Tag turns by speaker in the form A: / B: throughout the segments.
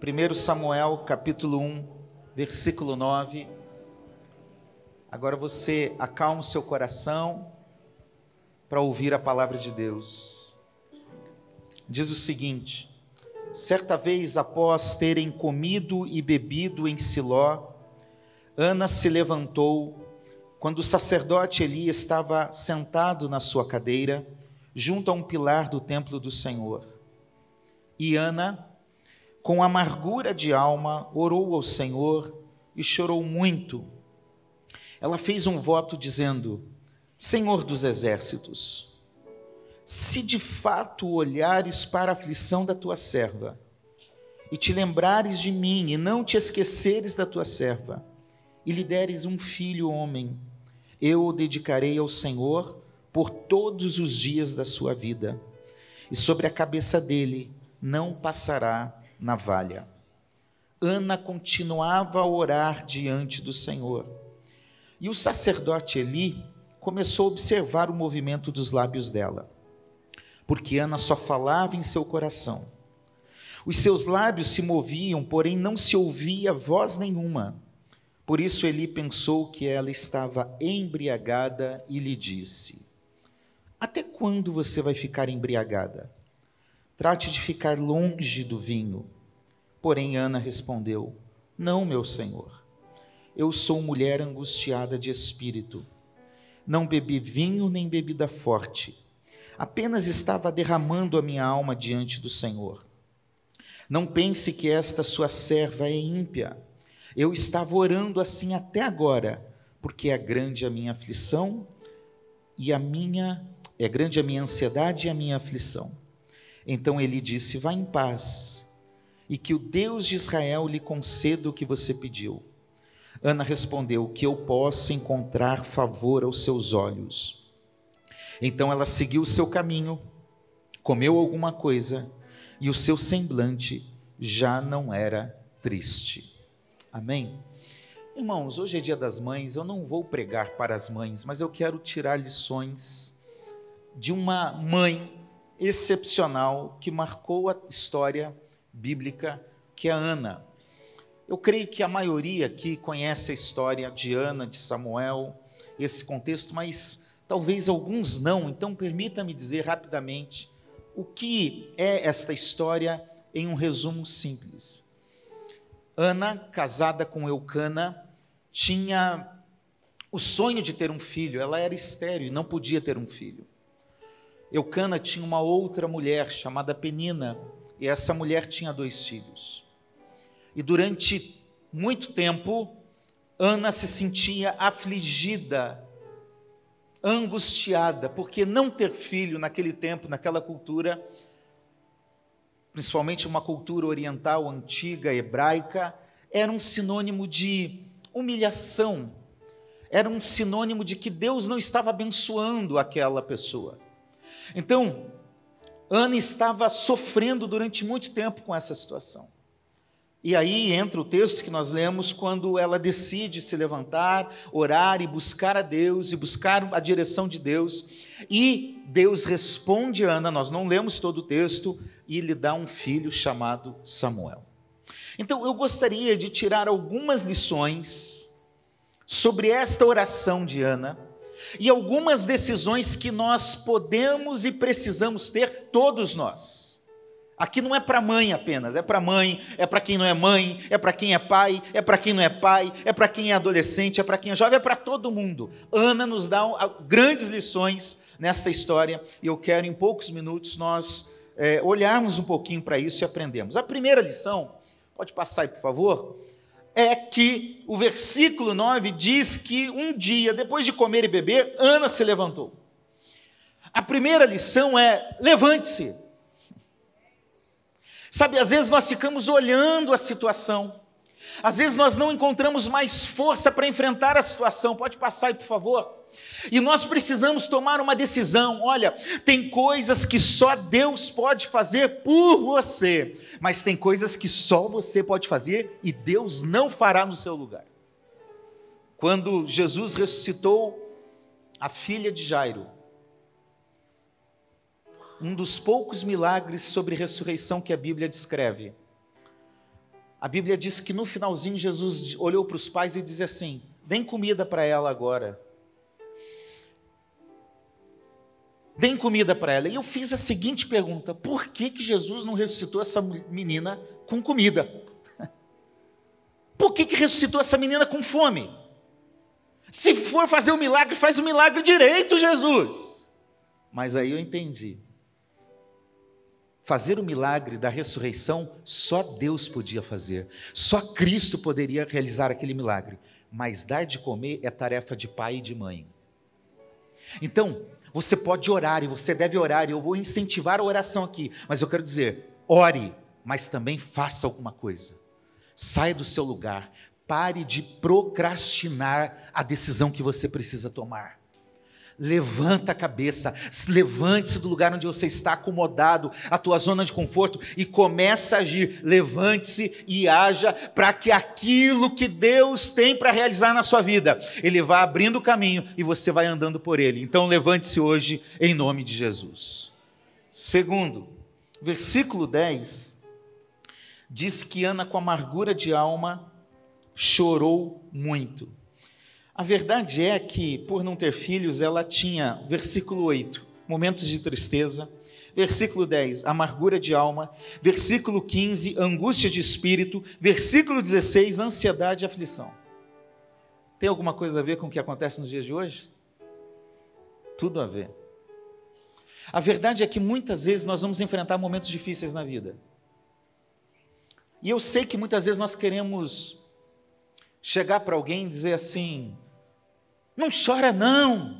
A: 1 Samuel capítulo 1, versículo 9. Agora você acalma o seu coração para ouvir a palavra de Deus. Diz o seguinte: Certa vez, após terem comido e bebido em Siló, Ana se levantou quando o sacerdote Eli estava sentado na sua cadeira, junto a um pilar do templo do Senhor. E Ana, com amargura de alma, orou ao Senhor e chorou muito. Ela fez um voto dizendo: Senhor dos exércitos, se de fato olhares para a aflição da tua serva, e te lembrares de mim, e não te esqueceres da tua serva, e lhe deres um filho homem, eu o dedicarei ao Senhor por todos os dias da sua vida, e sobre a cabeça dele não passará navalha. Ana continuava a orar diante do Senhor. E o sacerdote Eli começou a observar o movimento dos lábios dela, porque Ana só falava em seu coração. Os seus lábios se moviam, porém não se ouvia voz nenhuma. Por isso Eli pensou que ela estava embriagada e lhe disse: Até quando você vai ficar embriagada? Trate de ficar longe do vinho. Porém, Ana respondeu: Não, meu senhor. Eu sou mulher angustiada de espírito. Não bebi vinho nem bebida forte. Apenas estava derramando a minha alma diante do Senhor. Não pense que esta sua serva é ímpia. Eu estava orando assim até agora, porque é grande a minha aflição e a minha é grande a minha ansiedade e a minha aflição. Então ele disse: Vá em paz, e que o Deus de Israel lhe conceda o que você pediu. Ana respondeu: Que eu possa encontrar favor aos seus olhos. Então ela seguiu o seu caminho, comeu alguma coisa, e o seu semblante já não era triste. Amém? Irmãos, hoje é dia das mães, eu não vou pregar para as mães, mas eu quero tirar lições de uma mãe excepcional que marcou a história bíblica, que é Ana. Eu creio que a maioria aqui conhece a história de Ana, de Samuel, esse contexto, mas talvez alguns não, então permita-me dizer rapidamente o que é esta história em um resumo simples. Ana, casada com Eucana, tinha o sonho de ter um filho, ela era estéril e não podia ter um filho. Eucana tinha uma outra mulher chamada Penina, e essa mulher tinha dois filhos. E durante muito tempo, Ana se sentia afligida, angustiada, porque não ter filho naquele tempo, naquela cultura, principalmente uma cultura oriental antiga, hebraica, era um sinônimo de humilhação, era um sinônimo de que Deus não estava abençoando aquela pessoa. Então, Ana estava sofrendo durante muito tempo com essa situação. E aí entra o texto que nós lemos quando ela decide se levantar, orar e buscar a Deus e buscar a direção de Deus. E Deus responde a Ana, nós não lemos todo o texto, e lhe dá um filho chamado Samuel. Então eu gostaria de tirar algumas lições sobre esta oração de Ana e algumas decisões que nós podemos e precisamos ter, todos nós. Aqui não é para mãe apenas, é para mãe, é para quem não é mãe, é para quem é pai, é para quem não é pai, é para quem é adolescente, é para quem é jovem, é para todo mundo. Ana nos dá grandes lições nessa história e eu quero em poucos minutos nós é, olharmos um pouquinho para isso e aprendemos. A primeira lição, pode passar aí por favor, é que o versículo 9 diz que um dia, depois de comer e beber, Ana se levantou. A primeira lição é: levante-se. Sabe, às vezes nós ficamos olhando a situação, às vezes nós não encontramos mais força para enfrentar a situação. Pode passar aí, por favor. E nós precisamos tomar uma decisão. Olha, tem coisas que só Deus pode fazer por você, mas tem coisas que só você pode fazer e Deus não fará no seu lugar. Quando Jesus ressuscitou a filha de Jairo, um dos poucos milagres sobre ressurreição que a Bíblia descreve. A Bíblia diz que no finalzinho Jesus olhou para os pais e disse assim: deem comida para ela agora. Deem comida para ela. E eu fiz a seguinte pergunta: por que, que Jesus não ressuscitou essa menina com comida? Por que, que ressuscitou essa menina com fome? Se for fazer o um milagre, faz o um milagre direito, Jesus. Mas aí eu entendi. Fazer o milagre da ressurreição, só Deus podia fazer. Só Cristo poderia realizar aquele milagre. Mas dar de comer é tarefa de pai e de mãe. Então, você pode orar e você deve orar, e eu vou incentivar a oração aqui, mas eu quero dizer: ore, mas também faça alguma coisa. Saia do seu lugar, pare de procrastinar a decisão que você precisa tomar. Levanta a cabeça, levante-se do lugar onde você está acomodado, a tua zona de conforto e comece a agir. Levante-se e haja para que aquilo que Deus tem para realizar na sua vida, ele vá abrindo o caminho e você vai andando por ele. Então levante-se hoje em nome de Jesus. Segundo, versículo 10 diz que Ana com amargura de alma chorou muito. A verdade é que, por não ter filhos, ela tinha, versículo 8, momentos de tristeza. Versículo 10, amargura de alma. Versículo 15, angústia de espírito. Versículo 16, ansiedade e aflição. Tem alguma coisa a ver com o que acontece nos dias de hoje? Tudo a ver. A verdade é que muitas vezes nós vamos enfrentar momentos difíceis na vida. E eu sei que muitas vezes nós queremos chegar para alguém e dizer assim: não chora, não.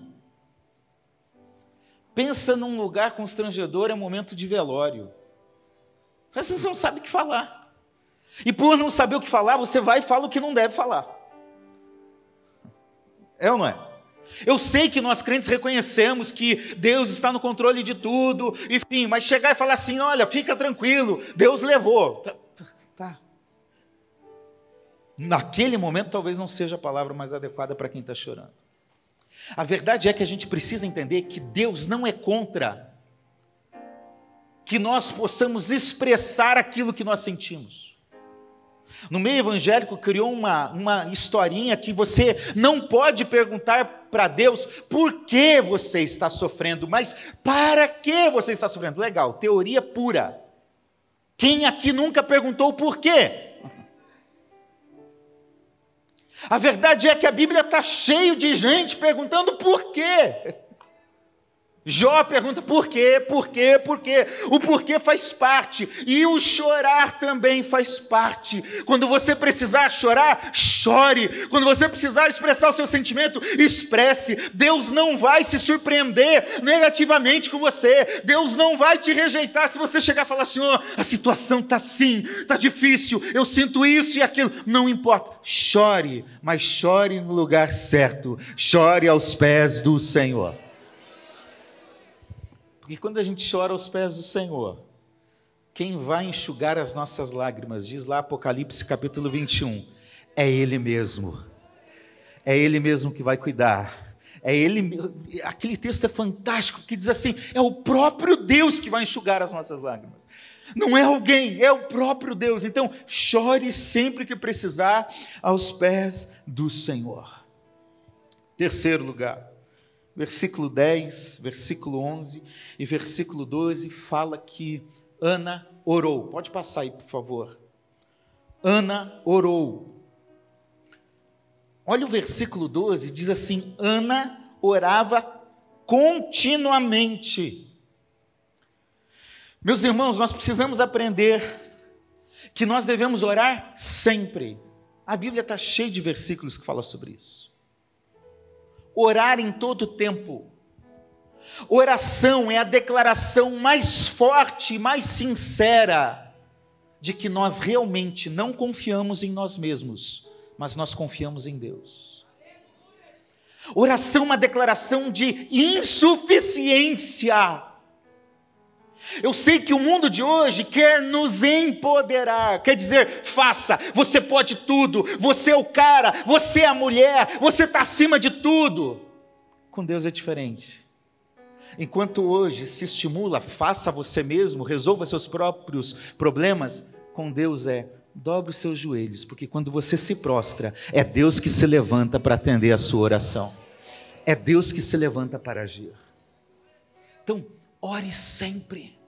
A: Pensa num lugar constrangedor, é momento de velório. Você não sabe o que falar. E por não saber o que falar, você vai e fala o que não deve falar. É ou não é? Eu sei que nós crentes reconhecemos que Deus está no controle de tudo, enfim, mas chegar e falar assim: olha, fica tranquilo, Deus levou. Tá. tá. Naquele momento, talvez não seja a palavra mais adequada para quem está chorando. A verdade é que a gente precisa entender que Deus não é contra que nós possamos expressar aquilo que nós sentimos. No meio evangélico criou uma, uma historinha que você não pode perguntar para Deus por que você está sofrendo, mas para que você está sofrendo. Legal, teoria pura. Quem aqui nunca perguntou por quê? A verdade é que a Bíblia está cheio de gente perguntando por quê. Jó pergunta por quê, por quê, por quê. O porquê faz parte e o chorar também faz parte. Quando você precisar chorar, chore. Quando você precisar expressar o seu sentimento, expresse. Deus não vai se surpreender negativamente com você. Deus não vai te rejeitar se você chegar e falar assim: oh, a situação está assim, está difícil, eu sinto isso e aquilo. Não importa. Chore, mas chore no lugar certo. Chore aos pés do Senhor. Porque quando a gente chora aos pés do Senhor, quem vai enxugar as nossas lágrimas, diz lá Apocalipse capítulo 21, é Ele mesmo. É Ele mesmo que vai cuidar. É Ele. Aquele texto é fantástico, que diz assim: é o próprio Deus que vai enxugar as nossas lágrimas. Não é alguém, é o próprio Deus. Então, chore sempre que precisar aos pés do Senhor. Terceiro lugar, versículo 10, versículo 11 e versículo 12 fala que Ana orou. Pode passar aí, por favor. Ana orou. Olha o versículo 12, diz assim: Ana orava continuamente. Meus irmãos, nós precisamos aprender que nós devemos orar sempre. A Bíblia está cheia de versículos que falam sobre isso orar em todo tempo. Oração é a declaração mais forte mais sincera de que nós realmente não confiamos em nós mesmos, mas nós confiamos em Deus. Oração é uma declaração de insuficiência eu sei que o mundo de hoje quer nos empoderar, quer dizer, faça, você pode tudo, você é o cara, você é a mulher, você está acima de tudo. Com Deus é diferente. Enquanto hoje se estimula, faça você mesmo, resolva seus próprios problemas, com Deus é, dobre os seus joelhos, porque quando você se prostra, é Deus que se levanta para atender a sua oração. É Deus que se levanta para agir. Então, ore sempre.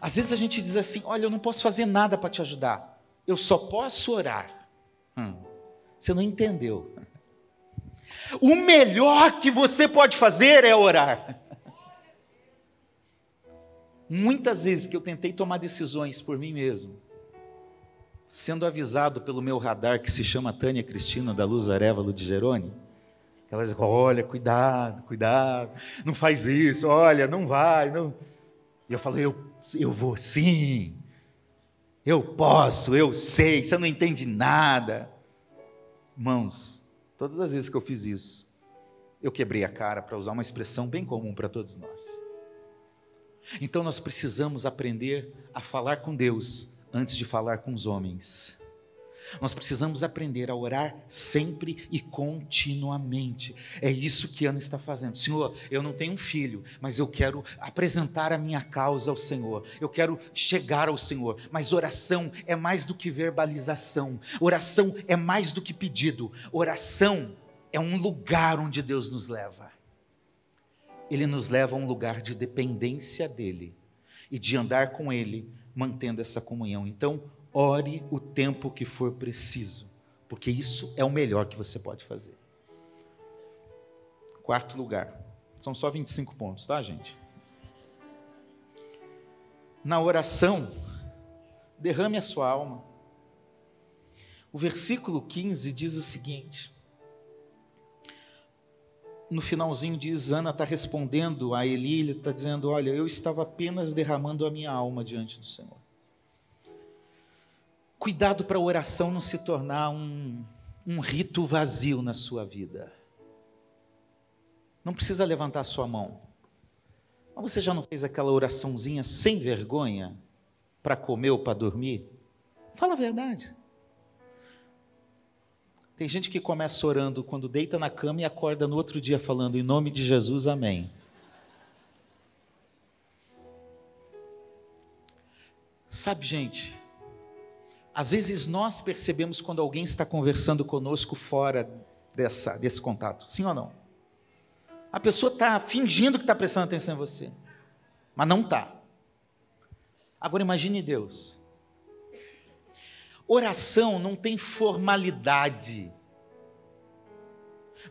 A: Às vezes a gente diz assim: Olha, eu não posso fazer nada para te ajudar, eu só posso orar. Hum, você não entendeu. O melhor que você pode fazer é orar. Muitas vezes que eu tentei tomar decisões por mim mesmo, sendo avisado pelo meu radar que se chama Tânia Cristina da Luz Arévalo de Jerônimo, ela diz: olha, cuidado, cuidado, não faz isso, olha, não vai, não. E eu falo: eu, eu vou sim, eu posso, eu sei, você não entende nada. Irmãos, todas as vezes que eu fiz isso, eu quebrei a cara, para usar uma expressão bem comum para todos nós. Então nós precisamos aprender a falar com Deus antes de falar com os homens. Nós precisamos aprender a orar sempre e continuamente. É isso que Ana está fazendo. Senhor, eu não tenho um filho, mas eu quero apresentar a minha causa ao Senhor. Eu quero chegar ao Senhor. Mas oração é mais do que verbalização. Oração é mais do que pedido. Oração é um lugar onde Deus nos leva ele nos leva a um lugar de dependência dele e de andar com ele, mantendo essa comunhão. Então, ore o tempo que for preciso, porque isso é o melhor que você pode fazer. Quarto lugar. São só 25 pontos, tá, gente? Na oração, derrame a sua alma. O versículo 15 diz o seguinte: no finalzinho diz, Ana está respondendo a Eli, ele está dizendo: Olha, eu estava apenas derramando a minha alma diante do Senhor. Cuidado para a oração não se tornar um, um rito vazio na sua vida. Não precisa levantar sua mão. Mas você já não fez aquela oraçãozinha sem vergonha para comer ou para dormir? Fala a verdade. Tem gente que começa orando quando deita na cama e acorda no outro dia falando em nome de Jesus, amém. Sabe, gente, às vezes nós percebemos quando alguém está conversando conosco fora dessa, desse contato, sim ou não? A pessoa está fingindo que está prestando atenção em você, mas não está. Agora imagine Deus. Oração não tem formalidade.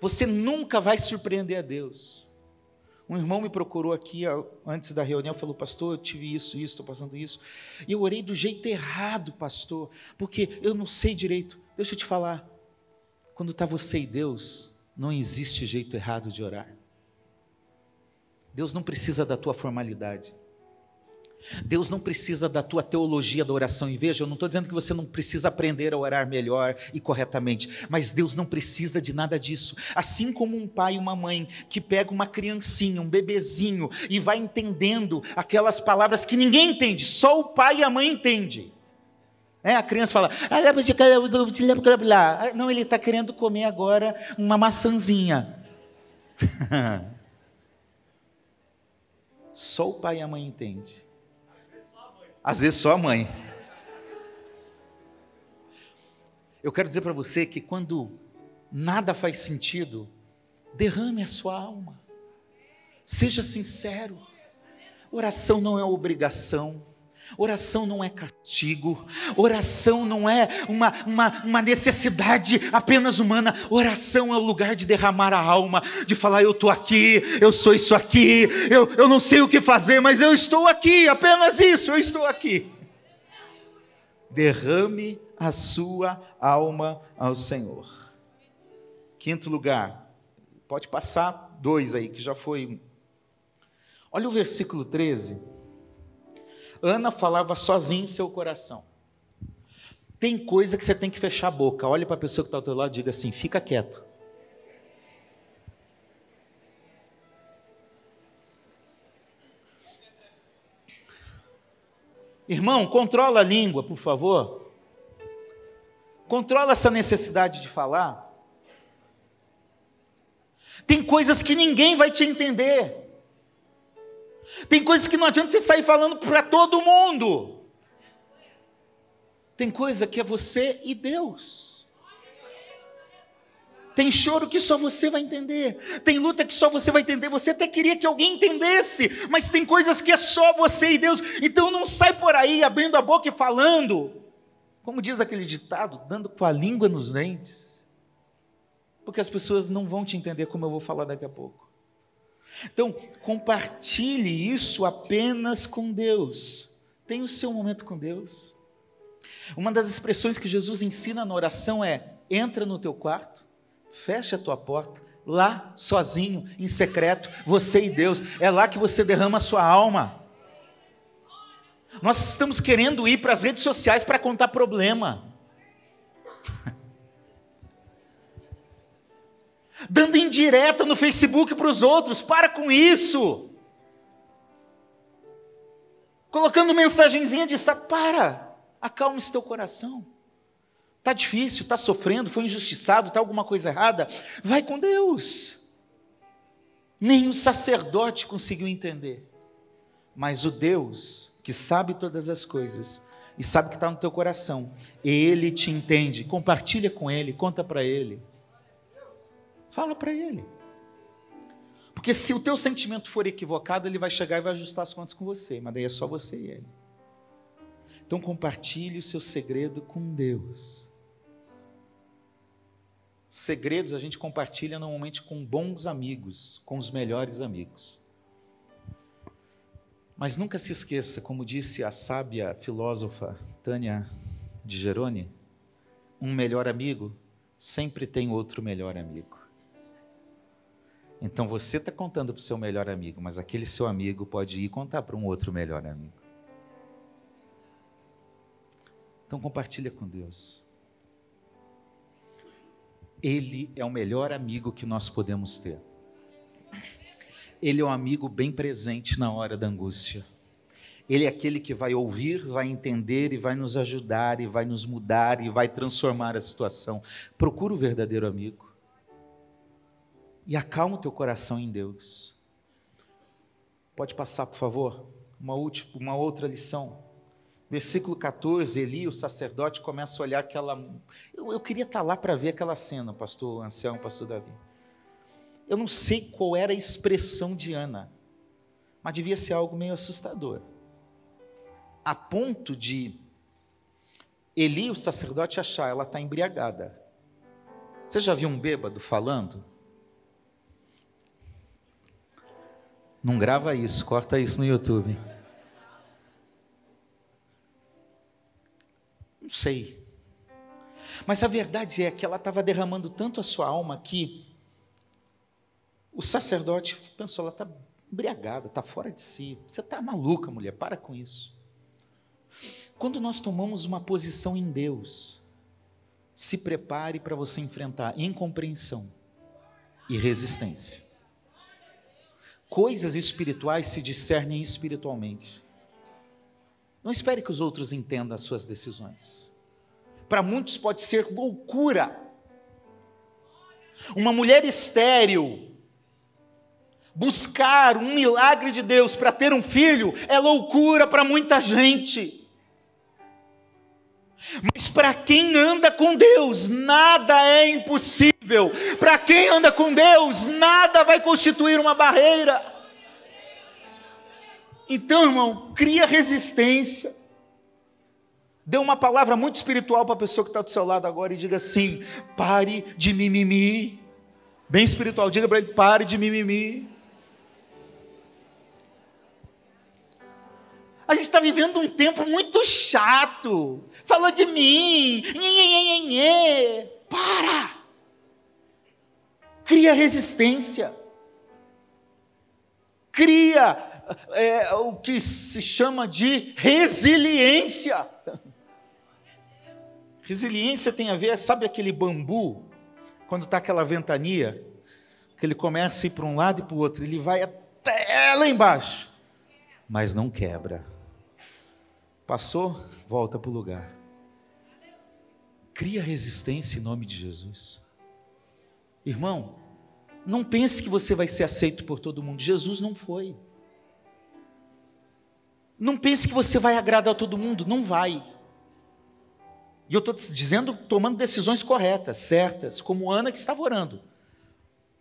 A: Você nunca vai surpreender a Deus. Um irmão me procurou aqui antes da reunião, falou: Pastor, eu tive isso, isso, estou passando isso. E eu orei do jeito errado, pastor, porque eu não sei direito. Deixa eu te falar. Quando está você e Deus, não existe jeito errado de orar. Deus não precisa da tua formalidade. Deus não precisa da tua teologia da oração. E veja, eu não estou dizendo que você não precisa aprender a orar melhor e corretamente, mas Deus não precisa de nada disso. Assim como um pai e uma mãe que pega uma criancinha, um bebezinho, e vai entendendo aquelas palavras que ninguém entende, só o pai e a mãe entendem. É, a criança fala, ah, não, ele está querendo comer agora uma maçãzinha. Só o pai e a mãe entendem. Às vezes só a mãe. Eu quero dizer para você que quando nada faz sentido, derrame a sua alma. Seja sincero. Oração não é obrigação. Oração não é castigo, oração não é uma, uma, uma, necessidade apenas humana, oração é o lugar de derramar a alma, de falar: Eu estou aqui, eu sou isso aqui, eu, eu não sei o que fazer, mas eu estou aqui, apenas isso, eu estou aqui. Derrame a sua alma ao Senhor. Quinto lugar, pode passar dois aí, que já foi. Olha o versículo 13. Ana falava sozinha em seu coração. Tem coisa que você tem que fechar a boca. Olhe para a pessoa que está ao teu lado e diga assim: fica quieto. Irmão, controla a língua, por favor. Controla essa necessidade de falar. Tem coisas que ninguém vai te entender. Tem coisas que não adianta você sair falando para todo mundo. Tem coisa que é você e Deus. Tem choro que só você vai entender. Tem luta que só você vai entender. Você até queria que alguém entendesse, mas tem coisas que é só você e Deus. Então não sai por aí abrindo a boca e falando, como diz aquele ditado, dando com a língua nos dentes. Porque as pessoas não vão te entender como eu vou falar daqui a pouco. Então, compartilhe isso apenas com Deus. Tenha o seu momento com Deus. Uma das expressões que Jesus ensina na oração é: entra no teu quarto, fecha a tua porta, lá sozinho, em secreto, você e Deus. É lá que você derrama a sua alma. Nós estamos querendo ir para as redes sociais para contar problema. Dando indireta no Facebook para os outros. Para com isso. Colocando mensagenzinha de estar. Para. Acalme teu coração. Está difícil, está sofrendo, foi injustiçado, está alguma coisa errada. Vai com Deus. Nem o sacerdote conseguiu entender. Mas o Deus que sabe todas as coisas e sabe que está no teu coração, ele te entende. Compartilha com ele, conta para ele. Fala para ele. Porque se o teu sentimento for equivocado, ele vai chegar e vai ajustar as contas com você, mas daí é só você e ele. Então compartilhe o seu segredo com Deus. Segredos a gente compartilha normalmente com bons amigos, com os melhores amigos. Mas nunca se esqueça, como disse a sábia filósofa Tânia de Geroni, um melhor amigo sempre tem outro melhor amigo. Então você está contando para o seu melhor amigo, mas aquele seu amigo pode ir contar para um outro melhor amigo. Então compartilha com Deus. Ele é o melhor amigo que nós podemos ter. Ele é um amigo bem presente na hora da angústia. Ele é aquele que vai ouvir, vai entender e vai nos ajudar e vai nos mudar e vai transformar a situação. Procura o verdadeiro amigo e acalma o teu coração em Deus. Pode passar, por favor? Uma, última, uma outra lição. Versículo 14, Eli, o sacerdote, começa a olhar aquela. Eu, eu queria estar lá para ver aquela cena, pastor Anselmo, pastor Davi. Eu não sei qual era a expressão de Ana, mas devia ser algo meio assustador. A ponto de Eli, o sacerdote, achar ela está embriagada. Você já viu um bêbado falando? Não grava isso, corta isso no YouTube. Não sei. Mas a verdade é que ela estava derramando tanto a sua alma que o sacerdote pensou: ela está embriagada, está fora de si. Você está maluca, mulher, para com isso. Quando nós tomamos uma posição em Deus, se prepare para você enfrentar incompreensão e resistência. Coisas espirituais se discernem espiritualmente. Não espere que os outros entendam as suas decisões. Para muitos pode ser loucura. Uma mulher estéril buscar um milagre de Deus para ter um filho é loucura para muita gente. Mas para quem anda com Deus, nada é impossível. Para quem anda com Deus, nada vai constituir uma barreira. Então, irmão, cria resistência. Dê uma palavra muito espiritual para a pessoa que está do seu lado agora e diga assim: pare de mimimi. Bem espiritual, diga para ele: pare de mimimi. A gente está vivendo um tempo muito chato. Falou de mim. Nhê, nhê, nhê, Para. Cria resistência. Cria é, o que se chama de resiliência. Resiliência tem a ver, sabe aquele bambu, quando está aquela ventania, que ele começa a ir para um lado e para o outro, ele vai até lá embaixo, mas não quebra. Passou, volta para o lugar. Cria resistência em nome de Jesus. Irmão, não pense que você vai ser aceito por todo mundo. Jesus não foi. Não pense que você vai agradar a todo mundo. Não vai. E eu estou dizendo, tomando decisões corretas, certas, como Ana que estava orando.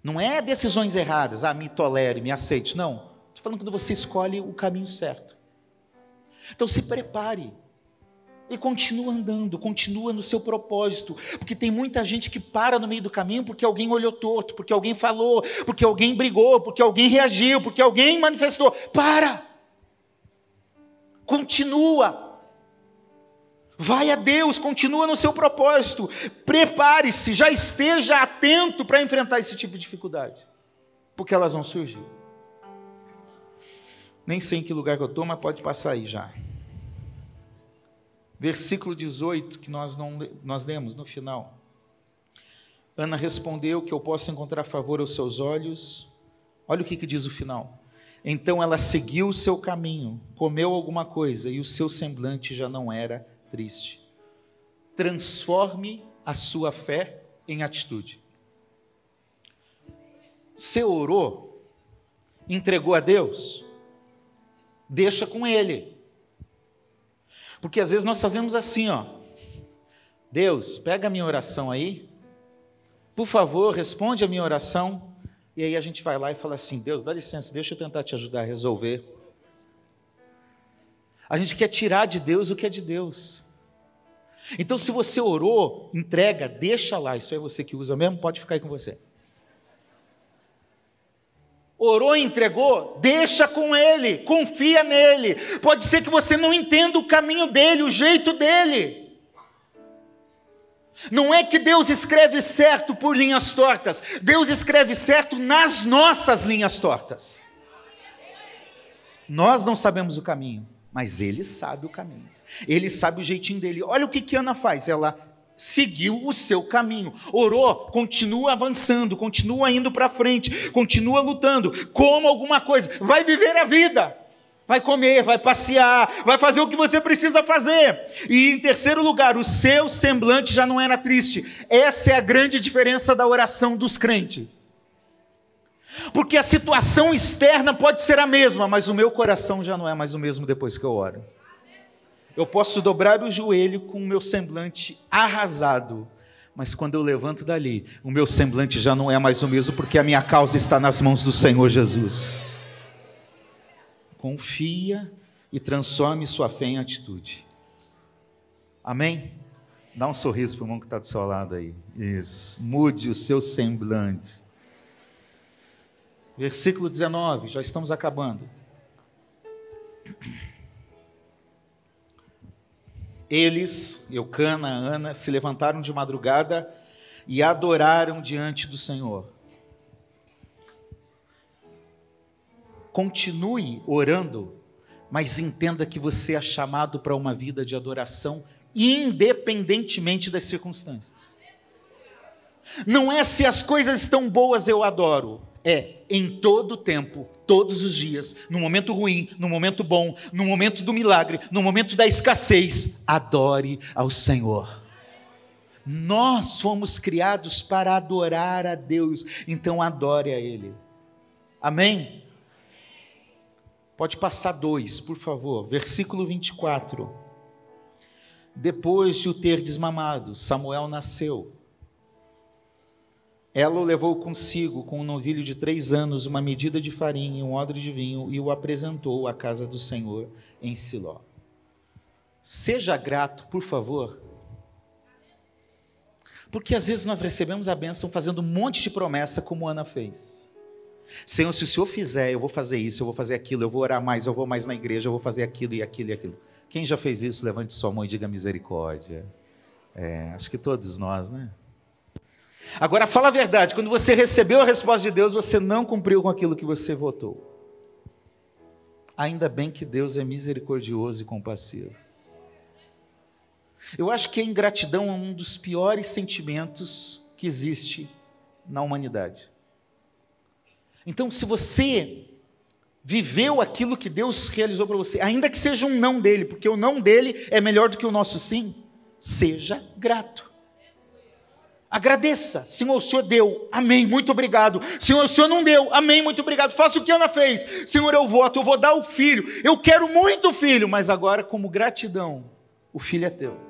A: Não é decisões erradas, ah, me tolere, me aceite. Não. Estou falando quando você escolhe o caminho certo. Então se prepare. E continua andando, continua no seu propósito, porque tem muita gente que para no meio do caminho porque alguém olhou torto, porque alguém falou, porque alguém brigou, porque alguém reagiu, porque alguém manifestou. Para! Continua. Vai a Deus, continua no seu propósito. Prepare-se, já esteja atento para enfrentar esse tipo de dificuldade, porque elas vão surgir. Nem sei em que lugar que eu estou, mas pode passar aí já versículo 18, que nós, não, nós lemos no final. Ana respondeu que eu posso encontrar favor aos seus olhos. Olha o que, que diz o final. Então ela seguiu o seu caminho, comeu alguma coisa e o seu semblante já não era triste. Transforme a sua fé em atitude. Você orou, entregou a Deus, deixa com Ele. Porque às vezes nós fazemos assim, ó. Deus, pega a minha oração aí. Por favor, responde a minha oração. E aí a gente vai lá e fala assim: Deus, dá licença, deixa eu tentar te ajudar a resolver. A gente quer tirar de Deus o que é de Deus. Então, se você orou, entrega, deixa lá. Isso é você que usa mesmo, pode ficar aí com você orou e entregou, deixa com ele, confia nele. Pode ser que você não entenda o caminho dele, o jeito dele. Não é que Deus escreve certo por linhas tortas, Deus escreve certo nas nossas linhas tortas. Nós não sabemos o caminho, mas Ele sabe o caminho. Ele sabe o jeitinho dele. Olha o que, que Ana faz: ela seguiu o seu caminho. Orou, continua avançando, continua indo para frente, continua lutando, coma alguma coisa, vai viver a vida. Vai comer, vai passear, vai fazer o que você precisa fazer. E em terceiro lugar, o seu semblante já não era triste. Essa é a grande diferença da oração dos crentes. Porque a situação externa pode ser a mesma, mas o meu coração já não é mais o mesmo depois que eu oro eu posso dobrar o joelho com o meu semblante arrasado, mas quando eu levanto dali, o meu semblante já não é mais o mesmo, porque a minha causa está nas mãos do Senhor Jesus. Confia e transforme sua fé em atitude. Amém? Dá um sorriso para o irmão que está do seu lado aí. Isso. Mude o seu semblante. Versículo 19, já estamos acabando. Eles, Eucana, Ana, se levantaram de madrugada e adoraram diante do Senhor. Continue orando, mas entenda que você é chamado para uma vida de adoração, independentemente das circunstâncias. Não é se as coisas estão boas eu adoro, é em todo tempo, todos os dias, no momento ruim, no momento bom, no momento do milagre, no momento da escassez, adore ao Senhor. Nós fomos criados para adorar a Deus, então adore a Ele. Amém? Pode passar dois, por favor. Versículo 24. Depois de o ter desmamado, Samuel nasceu. Ela o levou consigo com um novilho de três anos, uma medida de farinha e um odre de vinho, e o apresentou à casa do Senhor em Siló. Seja grato, por favor. Porque às vezes nós recebemos a bênção fazendo um monte de promessa, como Ana fez. Senhor, se o Senhor fizer, eu vou fazer isso, eu vou fazer aquilo, eu vou orar mais, eu vou mais na igreja, eu vou fazer aquilo e aquilo e aquilo. Quem já fez isso, levante sua mão e diga misericórdia. É, acho que todos nós, né? Agora, fala a verdade: quando você recebeu a resposta de Deus, você não cumpriu com aquilo que você votou. Ainda bem que Deus é misericordioso e compassivo. Eu acho que a ingratidão é um dos piores sentimentos que existe na humanidade. Então, se você viveu aquilo que Deus realizou para você, ainda que seja um não dele, porque o não dele é melhor do que o nosso sim, seja grato. Agradeça. Senhor, o Senhor deu. Amém. Muito obrigado. Senhor, o Senhor não deu. Amém. Muito obrigado. Faça o que Ana fez. Senhor, eu voto. Eu vou dar o filho. Eu quero muito filho. Mas agora, como gratidão, o filho é teu.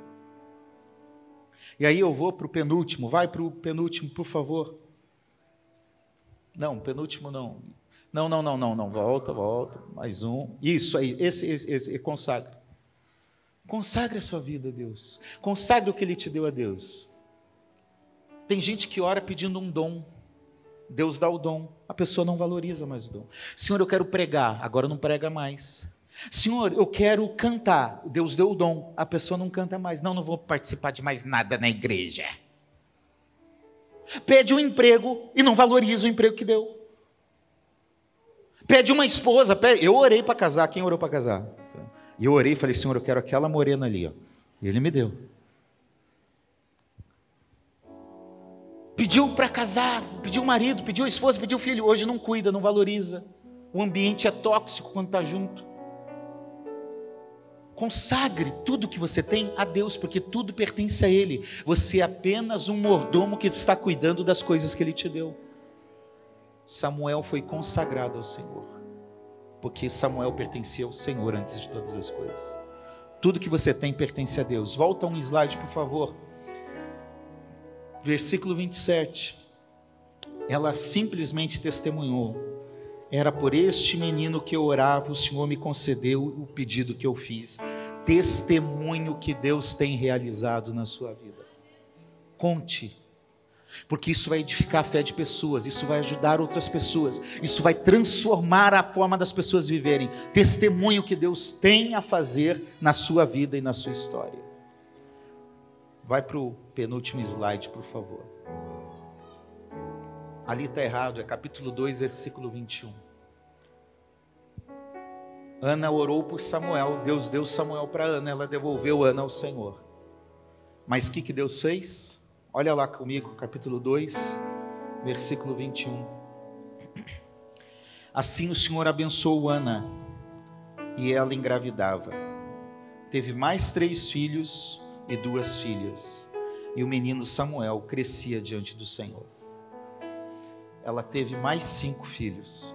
A: E aí eu vou para o penúltimo, vai para o penúltimo, por favor. Não, penúltimo não. Não, não, não, não, não. Volta, volta. Mais um. Isso aí, esse, esse, esse consagra. Consagre a sua vida a Deus. Consagre o que Ele te deu a Deus. Tem gente que ora pedindo um dom. Deus dá o dom. A pessoa não valoriza mais o dom. Senhor, eu quero pregar. Agora não prega mais. Senhor, eu quero cantar. Deus deu o dom. A pessoa não canta mais. Não, não vou participar de mais nada na igreja. Pede um emprego e não valoriza o emprego que deu. Pede uma esposa. Pede... Eu orei para casar. Quem orou para casar? E eu orei e falei, Senhor, eu quero aquela morena ali. Ó. E ele me deu. Pediu para casar, pediu marido, pediu esposa, pediu filho. Hoje não cuida, não valoriza. O ambiente é tóxico quando está junto. Consagre tudo que você tem a Deus, porque tudo pertence a Ele. Você é apenas um mordomo que está cuidando das coisas que Ele te deu. Samuel foi consagrado ao Senhor, porque Samuel pertencia ao Senhor antes de todas as coisas. Tudo que você tem pertence a Deus. Volta um slide, por favor. Versículo 27. Ela simplesmente testemunhou era por este menino que eu orava, o Senhor me concedeu o pedido que eu fiz. Testemunho que Deus tem realizado na sua vida. Conte, porque isso vai edificar a fé de pessoas, isso vai ajudar outras pessoas, isso vai transformar a forma das pessoas viverem. Testemunho que Deus tem a fazer na sua vida e na sua história. Vai para o penúltimo slide, por favor. Ali está errado, é capítulo 2, versículo 21. Ana orou por Samuel, Deus deu Samuel para Ana, ela devolveu Ana ao Senhor. Mas o que, que Deus fez? Olha lá comigo, capítulo 2, versículo 21. Assim o Senhor abençoou Ana, e ela engravidava. Teve mais três filhos e duas filhas, e o menino Samuel crescia diante do Senhor ela teve mais cinco filhos,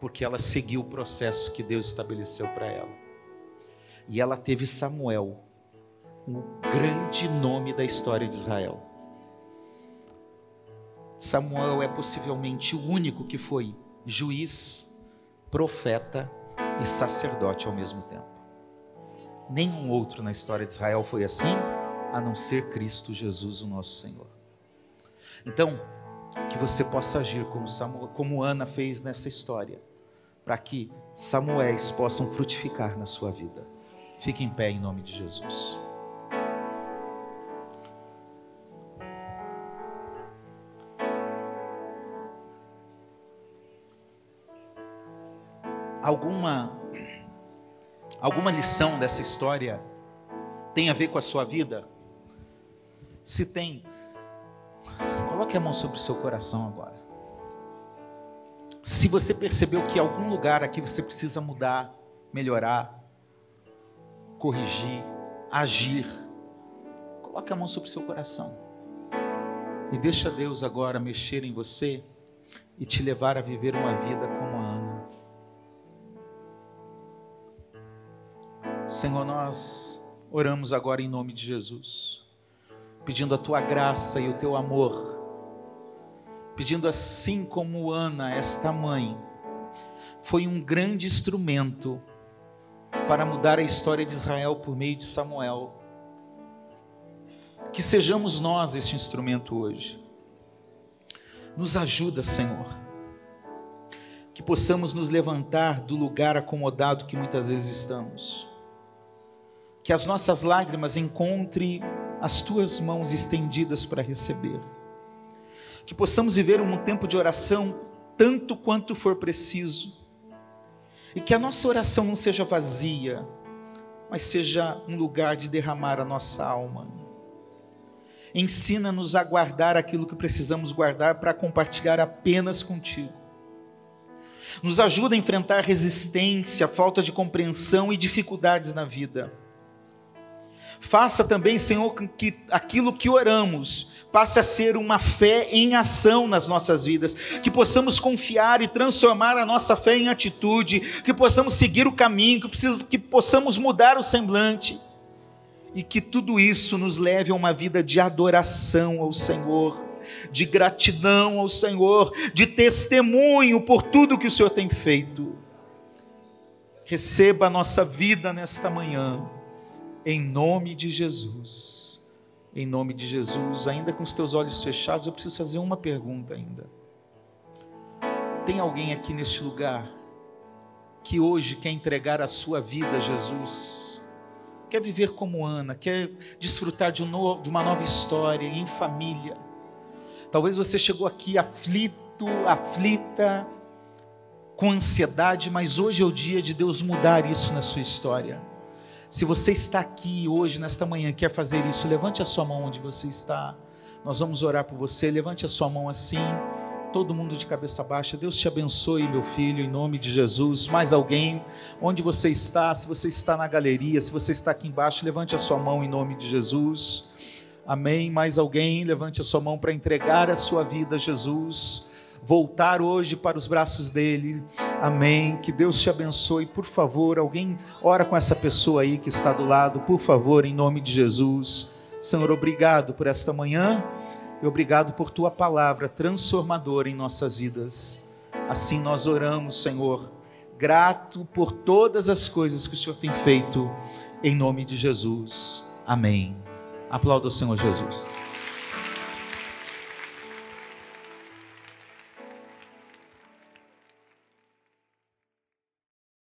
A: porque ela seguiu o processo que Deus estabeleceu para ela. E ela teve Samuel, o grande nome da história de Israel. Samuel é possivelmente o único que foi juiz, profeta e sacerdote ao mesmo tempo. Nenhum outro na história de Israel foi assim, a não ser Cristo Jesus, o nosso Senhor. Então, que você possa agir como, Samuel, como Ana fez nessa história, para que Samuéis possam frutificar na sua vida. Fique em pé em nome de Jesus. Alguma alguma lição dessa história tem a ver com a sua vida? Se tem, Coloque a mão sobre o seu coração agora. Se você percebeu que em algum lugar aqui você precisa mudar, melhorar, corrigir, agir, coloque a mão sobre o seu coração. E deixa Deus agora mexer em você e te levar a viver uma vida como Senhor, nós oramos agora em nome de Jesus, pedindo a tua graça e o teu amor pedindo assim como Ana, esta mãe, foi um grande instrumento para mudar a história de Israel por meio de Samuel. Que sejamos nós este instrumento hoje. Nos ajuda, Senhor. Que possamos nos levantar do lugar acomodado que muitas vezes estamos. Que as nossas lágrimas encontrem as tuas mãos estendidas para receber que possamos viver um tempo de oração tanto quanto for preciso, e que a nossa oração não seja vazia, mas seja um lugar de derramar a nossa alma. Ensina-nos a guardar aquilo que precisamos guardar para compartilhar apenas contigo. Nos ajuda a enfrentar resistência, falta de compreensão e dificuldades na vida Faça também, Senhor, que aquilo que oramos passe a ser uma fé em ação nas nossas vidas, que possamos confiar e transformar a nossa fé em atitude, que possamos seguir o caminho, que, que possamos mudar o semblante. e que tudo isso nos leve a uma vida de adoração ao Senhor, de gratidão ao Senhor, de testemunho por tudo que o Senhor tem feito. Receba a nossa vida nesta manhã, em nome de Jesus. Em nome de Jesus, ainda com os teus olhos fechados, eu preciso fazer uma pergunta ainda. Tem alguém aqui neste lugar que hoje quer entregar a sua vida a Jesus? Quer viver como Ana, quer desfrutar de, um novo, de uma nova história, em família? Talvez você chegou aqui aflito, aflita, com ansiedade, mas hoje é o dia de Deus mudar isso na sua história. Se você está aqui hoje, nesta manhã, quer fazer isso, levante a sua mão onde você está. Nós vamos orar por você. Levante a sua mão assim. Todo mundo de cabeça baixa. Deus te abençoe, meu filho, em nome de Jesus. Mais alguém, onde você está, se você está na galeria, se você está aqui embaixo, levante a sua mão em nome de Jesus. Amém. Mais alguém, levante a sua mão para entregar a sua vida a Jesus voltar hoje para os braços dele. Amém. Que Deus te abençoe. Por favor, alguém ora com essa pessoa aí que está do lado, por favor, em nome de Jesus. Senhor, obrigado por esta manhã e obrigado por tua palavra transformadora em nossas vidas. Assim nós oramos, Senhor, grato por todas as coisas que o Senhor tem feito, em nome de Jesus. Amém. Aplauda o Senhor Jesus.